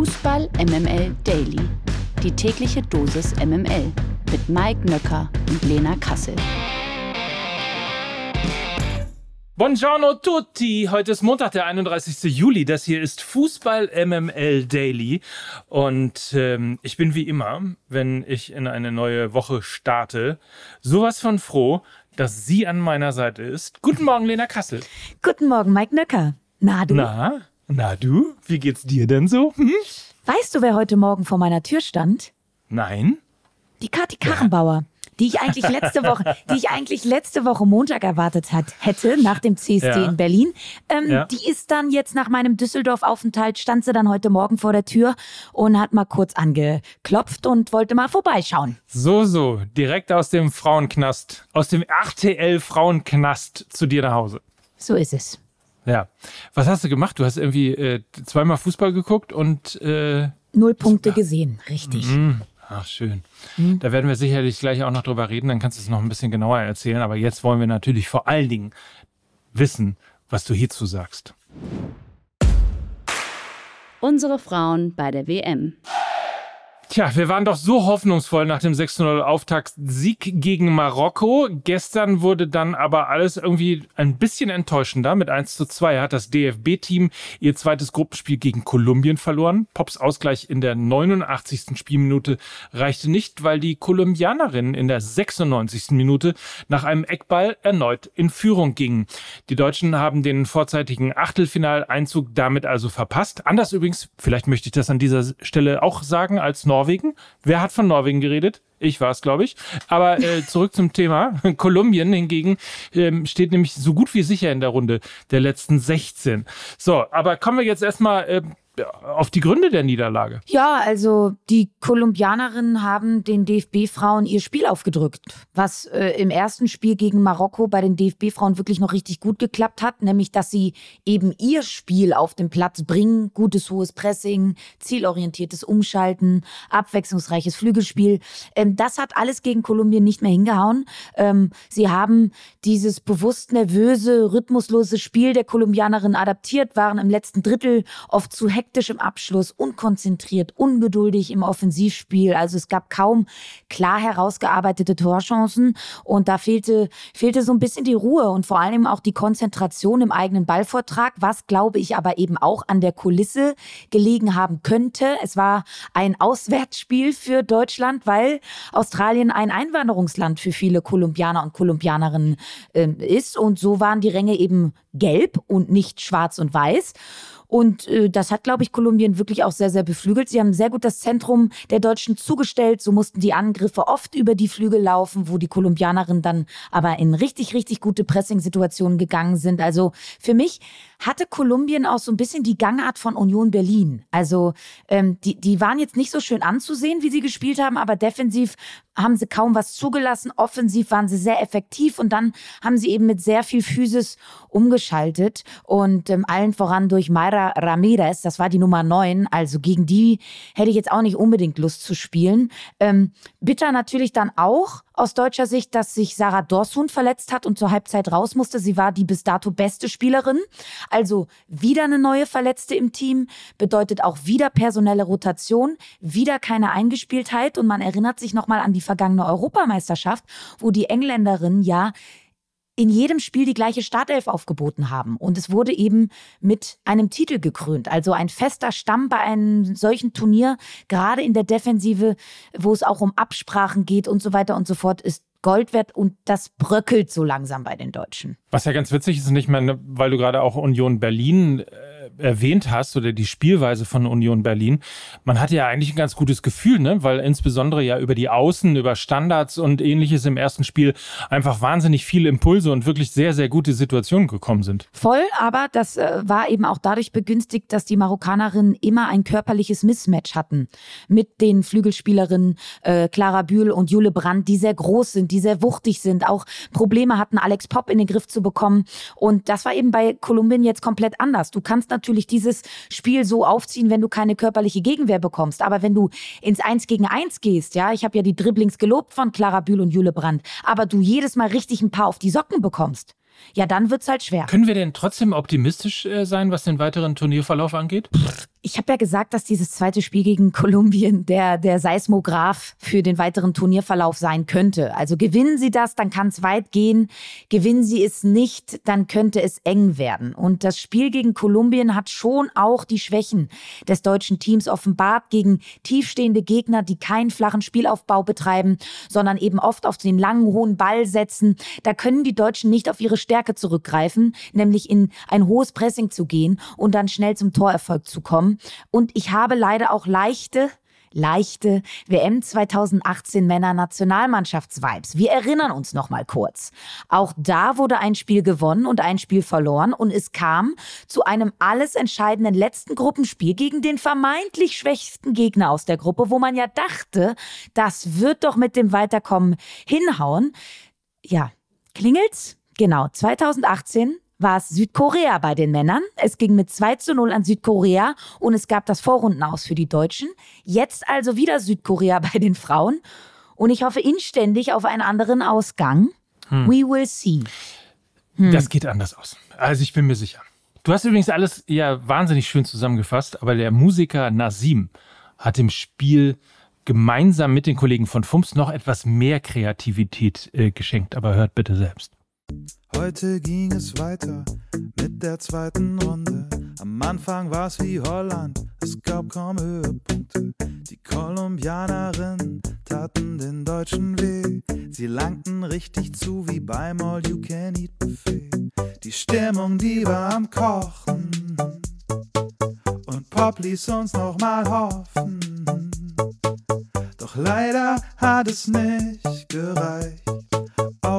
Fußball MML Daily. Die tägliche Dosis MML mit Mike Nöcker und Lena Kassel. Buongiorno tutti! Heute ist Montag, der 31. Juli. Das hier ist Fußball MML Daily. Und ähm, ich bin wie immer, wenn ich in eine neue Woche starte, sowas von froh, dass sie an meiner Seite ist. Guten Morgen, Lena Kassel. Guten Morgen, Mike Nöcker. Na, du? Na, na du? Wie geht's dir denn so? Hm? Weißt du, wer heute Morgen vor meiner Tür stand? Nein? Die Kathi Karrenbauer. Die ich eigentlich letzte Woche, die ich eigentlich letzte Woche Montag erwartet hat, hätte, nach dem CSD Ja. in Berlin. Ähm, Ja. Die ist dann jetzt nach meinem Düsseldorf-Aufenthalt, stand sie dann heute Morgen vor der Tür und hat mal kurz angeklopft und wollte mal vorbeischauen. So, so. Direkt aus dem Frauenknast, aus dem RTL-Frauenknast zu dir nach Hause. So ist es. Ja. Was hast du gemacht? Du hast irgendwie äh, zweimal Fußball geguckt und äh, Null Punkte gesehen, richtig. Mm, Ach, schön. Da werden wir sicherlich gleich auch noch drüber reden, dann kannst du es noch ein bisschen genauer erzählen. Aber jetzt wollen wir natürlich vor allen Dingen wissen, was du hierzu sagst. Unsere Frauen bei der WM. Tja, wir waren doch so hoffnungsvoll nach dem 6-0 Auftaktsieg gegen Marokko. Gestern wurde dann aber alles irgendwie ein bisschen enttäuschender. Mit 1 zu 2 hat das DFB-Team ihr zweites Gruppenspiel gegen Kolumbien verloren. Pops Ausgleich in der 89. Spielminute reichte nicht, weil die Kolumbianerinnen in der 96. Minute nach einem Eckball erneut in Führung gingen. Die Deutschen haben den vorzeitigen Achtelfinaleinzug damit also verpasst. Anders übrigens, vielleicht möchte ich das an dieser Stelle auch sagen, als Norwegen. Wer hat von Norwegen geredet? Ich war es, glaube ich. Aber äh, zurück zum Thema. Kolumbien hingegen ähm, steht nämlich so gut wie sicher in der Runde der letzten 16. So, aber kommen wir jetzt erstmal äh, auf die Gründe der Niederlage. Ja, also die Kolumbianerinnen haben den DFB-Frauen ihr Spiel aufgedrückt, was äh, im ersten Spiel gegen Marokko bei den DFB-Frauen wirklich noch richtig gut geklappt hat, nämlich dass sie eben ihr Spiel auf den Platz bringen, gutes hohes Pressing, zielorientiertes Umschalten, abwechslungsreiches Flügelspiel. Ähm, das hat alles gegen Kolumbien nicht mehr hingehauen. Ähm, sie haben dieses bewusst nervöse, rhythmuslose Spiel der Kolumbianerinnen adaptiert, waren im letzten Drittel oft zu hektisch im Abschluss, unkonzentriert, ungeduldig im Offensivspiel. Also es gab kaum klar herausgearbeitete Torchancen und da fehlte, fehlte so ein bisschen die Ruhe und vor allem auch die Konzentration im eigenen Ballvortrag, was glaube ich aber eben auch an der Kulisse gelegen haben könnte. Es war ein Auswärtsspiel für Deutschland, weil Australien ein Einwanderungsland für viele Kolumbianer und Kolumbianerinnen ähm, ist und so waren die Ränge eben gelb und nicht schwarz und weiß. Und äh, das hat, glaube ich, Kolumbien wirklich auch sehr, sehr beflügelt. Sie haben sehr gut das Zentrum der Deutschen zugestellt. So mussten die Angriffe oft über die Flügel laufen, wo die Kolumbianerinnen dann aber in richtig, richtig gute Pressing-Situationen gegangen sind. Also für mich hatte Kolumbien auch so ein bisschen die Gangart von Union Berlin. Also ähm, die, die waren jetzt nicht so schön anzusehen, wie sie gespielt haben, aber defensiv haben sie kaum was zugelassen. Offensiv waren sie sehr effektiv und dann haben sie eben mit sehr viel Physis umgeschaltet und ähm, allen voran durch Mayra Ramirez, das war die Nummer 9. Also gegen die hätte ich jetzt auch nicht unbedingt Lust zu spielen. Ähm, bitter natürlich dann auch aus deutscher Sicht, dass sich Sarah Dorsun verletzt hat und zur Halbzeit raus musste. Sie war die bis dato beste Spielerin. Also wieder eine neue Verletzte im Team, bedeutet auch wieder personelle Rotation, wieder keine Eingespieltheit und man erinnert sich nochmal an die vergangene Europameisterschaft, wo die Engländerinnen ja in jedem Spiel die gleiche Startelf aufgeboten haben. Und es wurde eben mit einem Titel gekrönt. Also ein fester Stamm bei einem solchen Turnier, gerade in der Defensive, wo es auch um Absprachen geht und so weiter und so fort, ist Gold wert und das bröckelt so langsam bei den Deutschen. Was ja ganz witzig ist, nicht mehr, weil du gerade auch Union Berlin äh, erwähnt hast oder die Spielweise von Union Berlin. Man hatte ja eigentlich ein ganz gutes Gefühl, ne? weil insbesondere ja über die Außen, über Standards und ähnliches im ersten Spiel einfach wahnsinnig viele Impulse und wirklich sehr, sehr gute Situationen gekommen sind. Voll, aber das äh, war eben auch dadurch begünstigt, dass die Marokkanerinnen immer ein körperliches Mismatch hatten mit den Flügelspielerinnen äh, Clara Bühl und Jule Brandt, die sehr groß sind, die sehr wuchtig sind, auch Probleme hatten, Alex Popp in den Griff zu bekommen. Und das war eben bei Kolumbien jetzt komplett anders. Du kannst natürlich dieses Spiel so aufziehen, wenn du keine körperliche Gegenwehr bekommst. Aber wenn du ins Eins gegen Eins gehst, ja, ich habe ja die Dribblings gelobt von Clara Bühl und Jule Brandt, aber du jedes Mal richtig ein paar auf die Socken bekommst, ja, dann wird's halt schwer. Können wir denn trotzdem optimistisch äh, sein, was den weiteren Turnierverlauf angeht? Ich habe ja gesagt, dass dieses zweite Spiel gegen Kolumbien der, der Seismograph für den weiteren Turnierverlauf sein könnte. Also gewinnen sie das, dann kann es weit gehen. Gewinnen sie es nicht, dann könnte es eng werden. Und das Spiel gegen Kolumbien hat schon auch die Schwächen des deutschen Teams offenbart gegen tiefstehende Gegner, die keinen flachen Spielaufbau betreiben, sondern eben oft auf den langen, hohen Ball setzen. Da können die Deutschen nicht auf ihre Stärke zurückgreifen, nämlich in ein hohes Pressing zu gehen und dann schnell zum Torerfolg zu kommen. Und ich habe leider auch leichte, leichte WM 2018 Männer Nationalmannschaftsvibes. Wir erinnern uns noch mal kurz. Auch da wurde ein Spiel gewonnen und ein Spiel verloren und es kam zu einem alles entscheidenden letzten Gruppenspiel gegen den vermeintlich schwächsten Gegner aus der Gruppe, wo man ja dachte, das wird doch mit dem Weiterkommen hinhauen. Ja, klingelt's? Genau, 2018 war es Südkorea bei den Männern. Es ging mit 2 zu 0 an Südkorea und es gab das Vorrundenaus für die Deutschen. Jetzt also wieder Südkorea bei den Frauen. Und ich hoffe inständig auf einen anderen Ausgang. Hm. We will see. Hm. Das geht anders aus. Also ich bin mir sicher. Du hast übrigens alles ja wahnsinnig schön zusammengefasst, aber der Musiker Nasim hat im Spiel gemeinsam mit den Kollegen von FUMS noch etwas mehr Kreativität äh, geschenkt. Aber hört bitte selbst. Heute ging es weiter mit der zweiten Runde. Am Anfang war es wie Holland, es gab kaum Höhepunkte. Die Kolumbianerinnen taten den Deutschen weh. Sie langten richtig zu wie beim All You Can Eat Buffet. Die Stimmung, die war am Kochen. Und Pop ließ uns noch mal hoffen. Doch leider hat es nicht gereicht.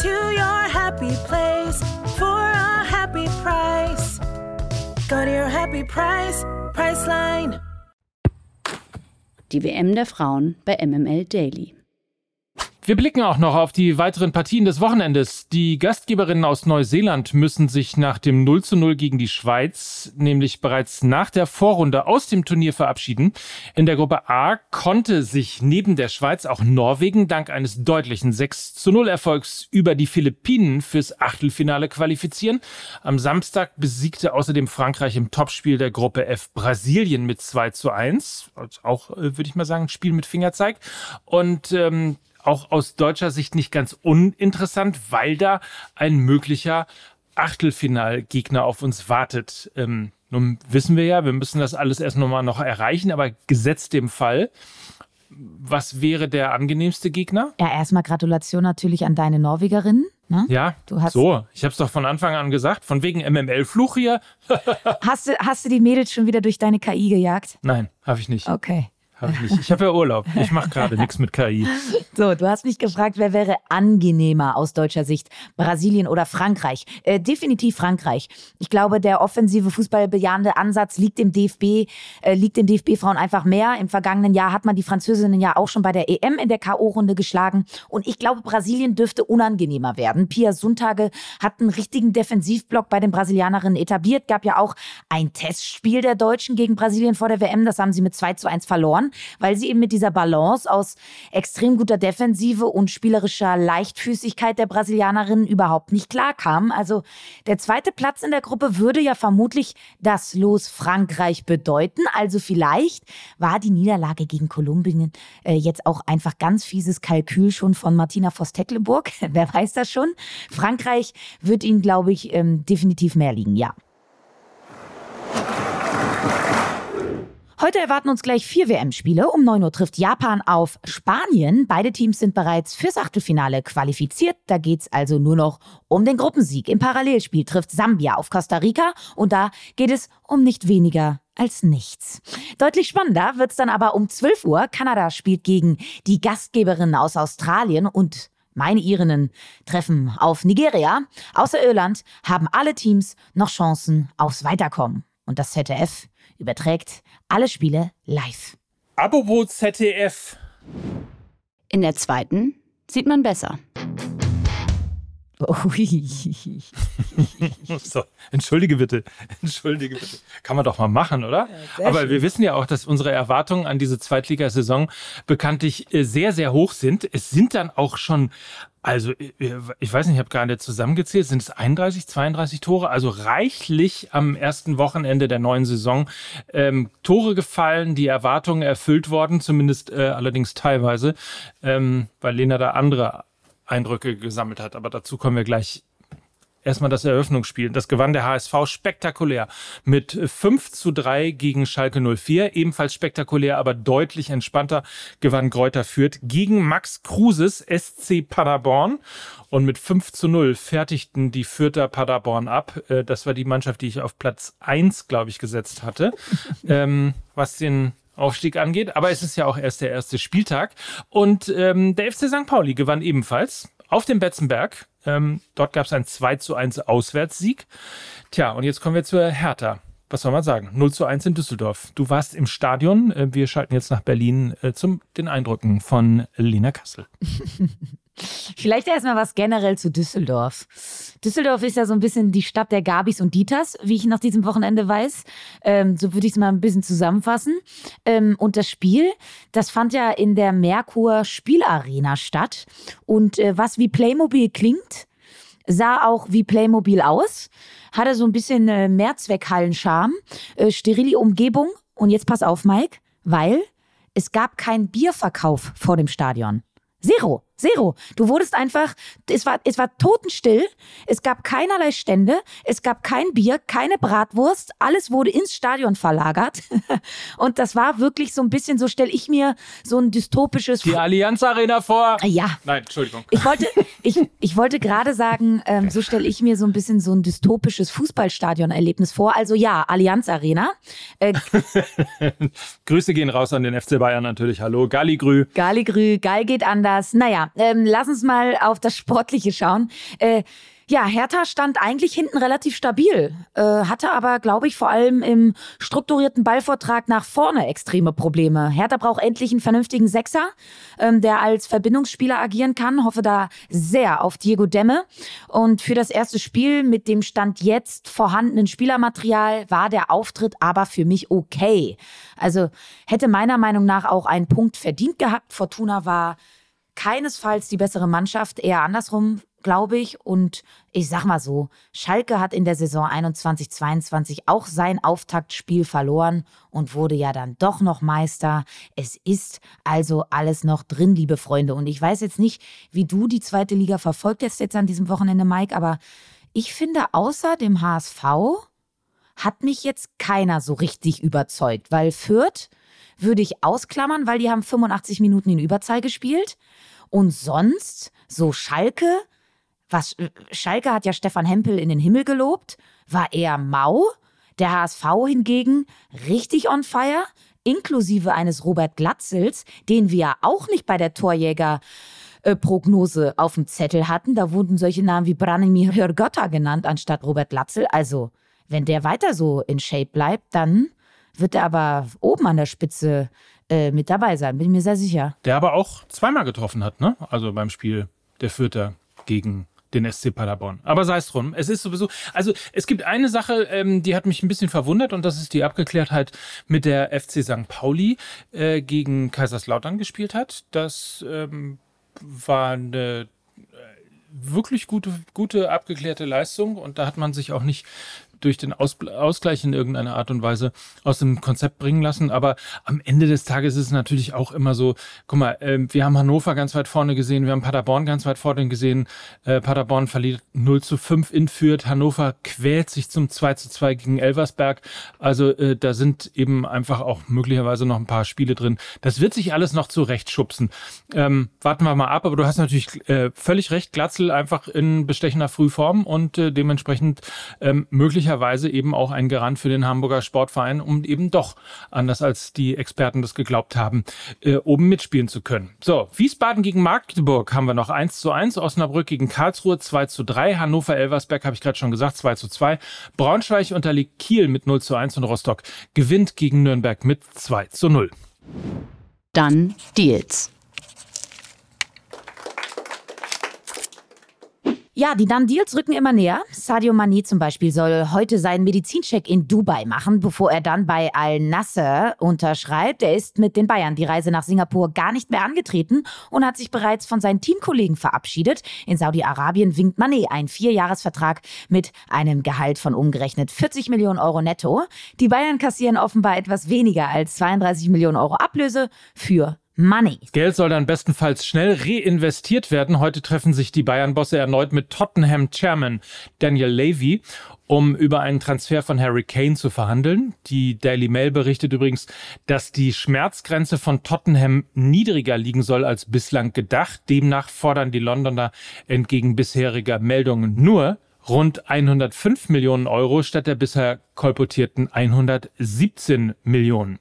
To your happy place for a happy price. Go to your happy price, Priceline. Die WM der Frauen bei MML Daily. Wir blicken auch noch auf die weiteren Partien des Wochenendes. Die Gastgeberinnen aus Neuseeland müssen sich nach dem 0 zu 0 gegen die Schweiz nämlich bereits nach der Vorrunde aus dem Turnier verabschieden. In der Gruppe A konnte sich neben der Schweiz auch Norwegen dank eines deutlichen 6 zu 0 Erfolgs über die Philippinen fürs Achtelfinale qualifizieren. Am Samstag besiegte außerdem Frankreich im Topspiel der Gruppe F Brasilien mit 2 zu 1. Also auch, äh, würde ich mal sagen, ein Spiel mit Fingerzeig. Und ähm, auch aus deutscher Sicht nicht ganz uninteressant, weil da ein möglicher Achtelfinalgegner auf uns wartet. Ähm, nun wissen wir ja, wir müssen das alles erst nochmal noch erreichen, aber gesetzt dem Fall, was wäre der angenehmste Gegner? Ja, erstmal Gratulation natürlich an deine Norwegerin. Ne? Ja, du hast so, ich habe es doch von Anfang an gesagt, von wegen MML-Fluch hier. hast, du, hast du die Mädels schon wieder durch deine KI gejagt? Nein, habe ich nicht. Okay. Hab ich. Ich habe ja Urlaub. Ich mache gerade nichts mit KI. So, du hast mich gefragt, wer wäre angenehmer aus deutscher Sicht? Brasilien oder Frankreich? Äh, definitiv Frankreich. Ich glaube, der offensive Fußballbejahende Ansatz liegt dem DFB, äh, liegt den DFB-Frauen einfach mehr. Im vergangenen Jahr hat man die Französinnen ja auch schon bei der EM in der K.O.-Runde geschlagen. Und ich glaube, Brasilien dürfte unangenehmer werden. Pia Suntage hat einen richtigen Defensivblock bei den Brasilianerinnen etabliert. Gab ja auch ein Testspiel der Deutschen gegen Brasilien vor der WM. Das haben sie mit 2 zu 1 verloren weil sie eben mit dieser Balance aus extrem guter Defensive und spielerischer Leichtfüßigkeit der Brasilianerinnen überhaupt nicht klarkam. Also der zweite Platz in der Gruppe würde ja vermutlich das Los Frankreich bedeuten. Also vielleicht war die Niederlage gegen Kolumbien äh, jetzt auch einfach ganz fieses Kalkül schon von Martina Voss-Tecklenburg. Wer weiß das schon? Frankreich wird ihnen, glaube ich, ähm, definitiv mehr liegen, ja. Heute erwarten uns gleich vier WM-Spiele. Um 9 Uhr trifft Japan auf Spanien. Beide Teams sind bereits fürs Achtelfinale qualifiziert. Da geht es also nur noch um den Gruppensieg. Im Parallelspiel trifft Sambia auf Costa Rica und da geht es um nicht weniger als nichts. Deutlich spannender wird es dann aber um 12 Uhr. Kanada spielt gegen die Gastgeberinnen aus Australien und Meine Irinnen treffen auf Nigeria. Außer Irland haben alle Teams noch Chancen aufs Weiterkommen. Und das ZDF überträgt alle Spiele live. Apropos ZDF. In der zweiten sieht man besser. Ui. So, entschuldige bitte. Entschuldige bitte. Kann man doch mal machen, oder? Aber wir wissen ja auch, dass unsere Erwartungen an diese Zweitligasaison bekanntlich äh, sehr, sehr hoch sind. Es sind dann auch schon, also äh, ich weiß nicht, ich habe gerade zusammengezählt, sind es 31, 32 Tore, also reichlich am ersten Wochenende der neuen Saison ähm, Tore gefallen, die Erwartungen erfüllt worden, zumindest äh, allerdings teilweise, ähm, weil Lena da andere Eindrücke gesammelt hat. Aber dazu kommen wir gleich. Erstmal das Eröffnungsspiel. Das gewann der HSV spektakulär mit 5 zu 3 gegen Schalke 04. Ebenfalls spektakulär, aber deutlich entspannter gewann Kräuter Fürth gegen Max Kruses SC Paderborn. Und mit 5 zu 0 fertigten die Fürther Paderborn ab. Äh, das war die Mannschaft, die ich auf Platz 1, glaube ich, gesetzt hatte. ähm, was den Aufstieg angeht. Aber es ist ja auch erst der erste Spieltag. Und ähm, der FC St. Pauli gewann ebenfalls auf dem Betzenberg. Ähm, dort gab es einen 2 zu 1 Auswärtssieg. Tja, und jetzt kommen wir zur Hertha. Was soll man sagen? 0 zu 1 in Düsseldorf. Du warst im Stadion. Äh, Wir schalten jetzt nach Berlin äh, zum den Eindrücken von Lena Kassel. Vielleicht erstmal was generell zu Düsseldorf. Düsseldorf ist ja so ein bisschen die Stadt der Gabis und Dieters, wie ich nach diesem Wochenende weiß. Ähm, so würde ich es mal ein bisschen zusammenfassen. Ähm, und das Spiel, das fand ja in der Merkur Spielarena statt. Und äh, was wie Playmobil klingt, sah auch wie Playmobil aus. Hatte so ein bisschen äh, Mehrzweckhallen-Charme, äh, sterile Umgebung. Und jetzt pass auf, Mike, weil es gab keinen Bierverkauf vor dem Stadion. Zero. Zero. Du wurdest einfach, es war, es war totenstill, es gab keinerlei Stände, es gab kein Bier, keine Bratwurst, alles wurde ins Stadion verlagert. Und das war wirklich so ein bisschen, so stelle ich mir so ein dystopisches. Die Allianz Arena vor. ja, Nein, Entschuldigung. ich wollte, ich, ich wollte gerade sagen, ähm, so stelle ich mir so ein bisschen so ein dystopisches Fußballstadion-Erlebnis vor. Also ja, Allianz Arena. Äh, Grüße gehen raus an den FC Bayern natürlich. Hallo, Galligrü. Galligrü, geil geht anders. Naja, ähm, lass uns mal auf das Sportliche schauen. Äh, ja, Hertha stand eigentlich hinten relativ stabil, äh, hatte aber, glaube ich, vor allem im strukturierten Ballvortrag nach vorne extreme Probleme. Hertha braucht endlich einen vernünftigen Sechser, ähm, der als Verbindungsspieler agieren kann. Hoffe da sehr auf Diego Demme. Und für das erste Spiel mit dem Stand jetzt vorhandenen Spielermaterial war der Auftritt aber für mich okay. Also hätte meiner Meinung nach auch einen Punkt verdient gehabt. Fortuna war keinesfalls die bessere Mannschaft, eher andersrum, glaube ich. Und ich sag mal so, Schalke hat in der Saison 21-22 auch sein Auftaktspiel verloren und wurde ja dann doch noch Meister. Es ist also alles noch drin, liebe Freunde. Und ich weiß jetzt nicht, wie du die zweite Liga verfolgt hast jetzt an diesem Wochenende, Mike, aber ich finde, außer dem HSV hat mich jetzt keiner so richtig überzeugt, weil Fürth würde ich ausklammern, weil die haben 85 Minuten in Überzahl gespielt. Und sonst, so Schalke, was, Schalke hat ja Stefan Hempel in den Himmel gelobt, war eher mau. Der HSV hingegen richtig on fire, inklusive eines Robert Glatzels, den wir ja auch nicht bei der Torjäger äh, Prognose auf dem Zettel hatten. Da wurden solche Namen wie Branimir Hörgötter genannt anstatt Robert Glatzel. Also, wenn der weiter so in Shape bleibt, dann wird er aber oben an der Spitze äh, mit dabei sein, bin ich mir sehr sicher. Der aber auch zweimal getroffen hat, ne? Also beim Spiel der Fürther gegen den SC Paderborn. Aber sei es drum. Es ist sowieso, also es gibt eine Sache, ähm, die hat mich ein bisschen verwundert und das ist die Abgeklärtheit mit der FC St. Pauli äh, gegen Kaiserslautern gespielt hat. Das ähm, war eine äh, wirklich gute, gute abgeklärte Leistung und da hat man sich auch nicht durch den Aus Ausgleich in irgendeiner Art und Weise aus dem Konzept bringen lassen. Aber am Ende des Tages ist es natürlich auch immer so, guck mal, äh, wir haben Hannover ganz weit vorne gesehen, wir haben Paderborn ganz weit vorne gesehen. Äh, Paderborn verliert 0 zu 5 in Fürth. Hannover quält sich zum 2 zu 2 gegen Elversberg. Also äh, da sind eben einfach auch möglicherweise noch ein paar Spiele drin. Das wird sich alles noch zurechtschubsen. Ähm, warten wir mal ab, aber du hast natürlich äh, völlig recht, Glatzel einfach in bestechender Frühform und äh, dementsprechend ähm, möglicherweise möglicherweise eben auch ein Garant für den Hamburger Sportverein, um eben doch, anders als die Experten das geglaubt haben, äh, oben mitspielen zu können. So, Wiesbaden gegen Magdeburg haben wir noch 1 zu 1, Osnabrück gegen Karlsruhe 2 zu 3, Hannover Elversberg habe ich gerade schon gesagt 2 zu 2, Braunschweig unterliegt Kiel mit 0 zu 1 und Rostock gewinnt gegen Nürnberg mit 2 zu 0. Dann Deals. Ja, die dann Deals rücken immer näher. Sadio Mane zum Beispiel soll heute seinen Medizincheck in Dubai machen, bevor er dann bei Al Nasser unterschreibt. Er ist mit den Bayern die Reise nach Singapur gar nicht mehr angetreten und hat sich bereits von seinen Teamkollegen verabschiedet. In Saudi-Arabien winkt Mane ein Vierjahresvertrag mit einem Gehalt von umgerechnet 40 Millionen Euro netto. Die Bayern kassieren offenbar etwas weniger als 32 Millionen Euro Ablöse für Money. Geld soll dann bestenfalls schnell reinvestiert werden. Heute treffen sich die Bayern-Bosse erneut mit Tottenham-Chairman Daniel Levy, um über einen Transfer von Harry Kane zu verhandeln. Die Daily Mail berichtet übrigens, dass die Schmerzgrenze von Tottenham niedriger liegen soll als bislang gedacht. Demnach fordern die Londoner entgegen bisheriger Meldungen nur rund 105 Millionen Euro statt der bisher kolportierten 117 Millionen.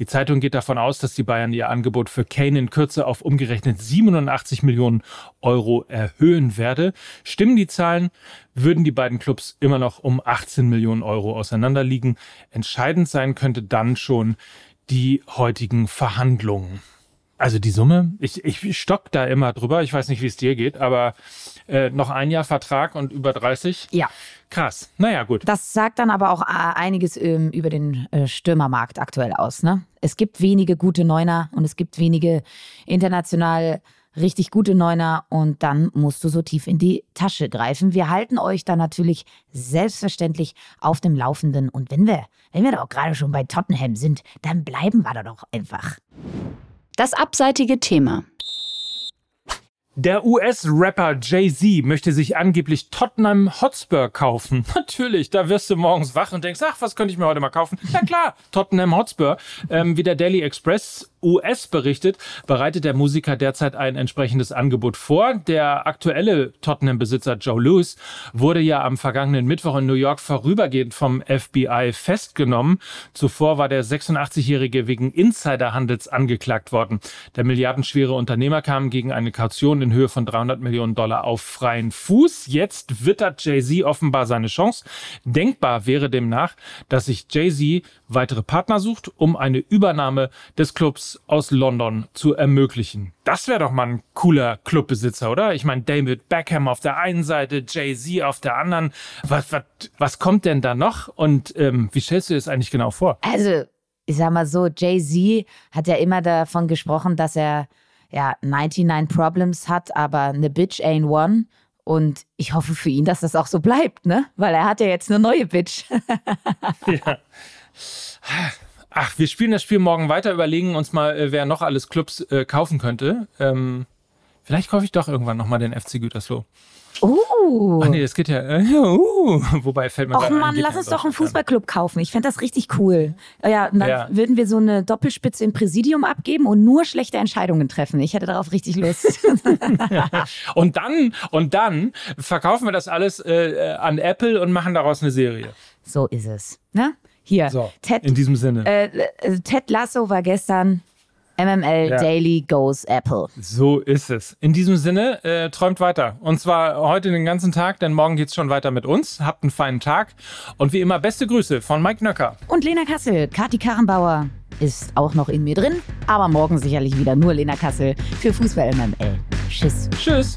Die Zeitung geht davon aus, dass die Bayern ihr Angebot für Kane in Kürze auf umgerechnet 87 Millionen Euro erhöhen werde. Stimmen die Zahlen, würden die beiden Clubs immer noch um 18 Millionen Euro auseinanderliegen. Entscheidend sein könnte dann schon die heutigen Verhandlungen. Also die Summe, ich, ich stock da immer drüber. Ich weiß nicht, wie es dir geht, aber äh, noch ein Jahr Vertrag und über 30. Ja. Krass. Naja, gut. Das sagt dann aber auch äh, einiges ähm, über den äh, Stürmermarkt aktuell aus. Ne? Es gibt wenige gute Neuner und es gibt wenige international richtig gute Neuner und dann musst du so tief in die Tasche greifen. Wir halten euch da natürlich selbstverständlich auf dem Laufenden und wenn wir, wenn wir doch gerade schon bei Tottenham sind, dann bleiben wir da doch einfach. Das abseitige Thema. Der US-Rapper Jay-Z möchte sich angeblich Tottenham Hotspur kaufen. Natürlich, da wirst du morgens wach und denkst, ach, was könnte ich mir heute mal kaufen? Ja klar, Tottenham Hotspur. Ähm, wie der Daily Express US berichtet, bereitet der Musiker derzeit ein entsprechendes Angebot vor. Der aktuelle Tottenham-Besitzer Joe Lewis wurde ja am vergangenen Mittwoch in New York vorübergehend vom FBI festgenommen. Zuvor war der 86-Jährige wegen Insiderhandels angeklagt worden. Der milliardenschwere Unternehmer kam gegen eine Kaution in Höhe von 300 Millionen Dollar auf freien Fuß. Jetzt wittert Jay-Z offenbar seine Chance. Denkbar wäre demnach, dass sich Jay-Z weitere Partner sucht, um eine Übernahme des Clubs aus London zu ermöglichen. Das wäre doch mal ein cooler Clubbesitzer, oder? Ich meine, David Beckham auf der einen Seite, Jay-Z auf der anderen. Was, was, was kommt denn da noch? Und ähm, wie stellst du dir das eigentlich genau vor? Also, ich sag mal so, Jay-Z hat ja immer davon gesprochen, dass er ja 99 Problems hat, aber eine Bitch ain't one. Und ich hoffe für ihn, dass das auch so bleibt, ne? Weil er hat ja jetzt eine neue Bitch. ja. Ach, wir spielen das Spiel morgen weiter, überlegen uns mal, äh, wer noch alles Clubs äh, kaufen könnte. Ähm, vielleicht kaufe ich doch irgendwann nochmal den FC Gütersloh. Uh. Ach nee, das geht ja. Äh, uh, wobei fällt mir Och Mann, lass uns doch einen Fußballclub kaufen. Ich fände das richtig cool. Ja, und dann ja. würden wir so eine Doppelspitze im Präsidium abgeben und nur schlechte Entscheidungen treffen. Ich hätte darauf richtig Lust. und dann, und dann verkaufen wir das alles äh, an Apple und machen daraus eine Serie. So ist es. Ne? Hier, so, Ted, in diesem Sinne. Äh, äh Ted Lasso war gestern MML ja. Daily Goes Apple. So ist es. In diesem Sinne, äh, träumt weiter. Und zwar heute den ganzen Tag, denn morgen geht es schon weiter mit uns. Habt einen feinen Tag. Und wie immer, beste Grüße von Mike Nöcker. Und Lena Kassel. Kati Karrenbauer ist auch noch in mir drin. Aber morgen sicherlich wieder nur Lena Kassel für Fußball MML. Tschüss. Tschüss.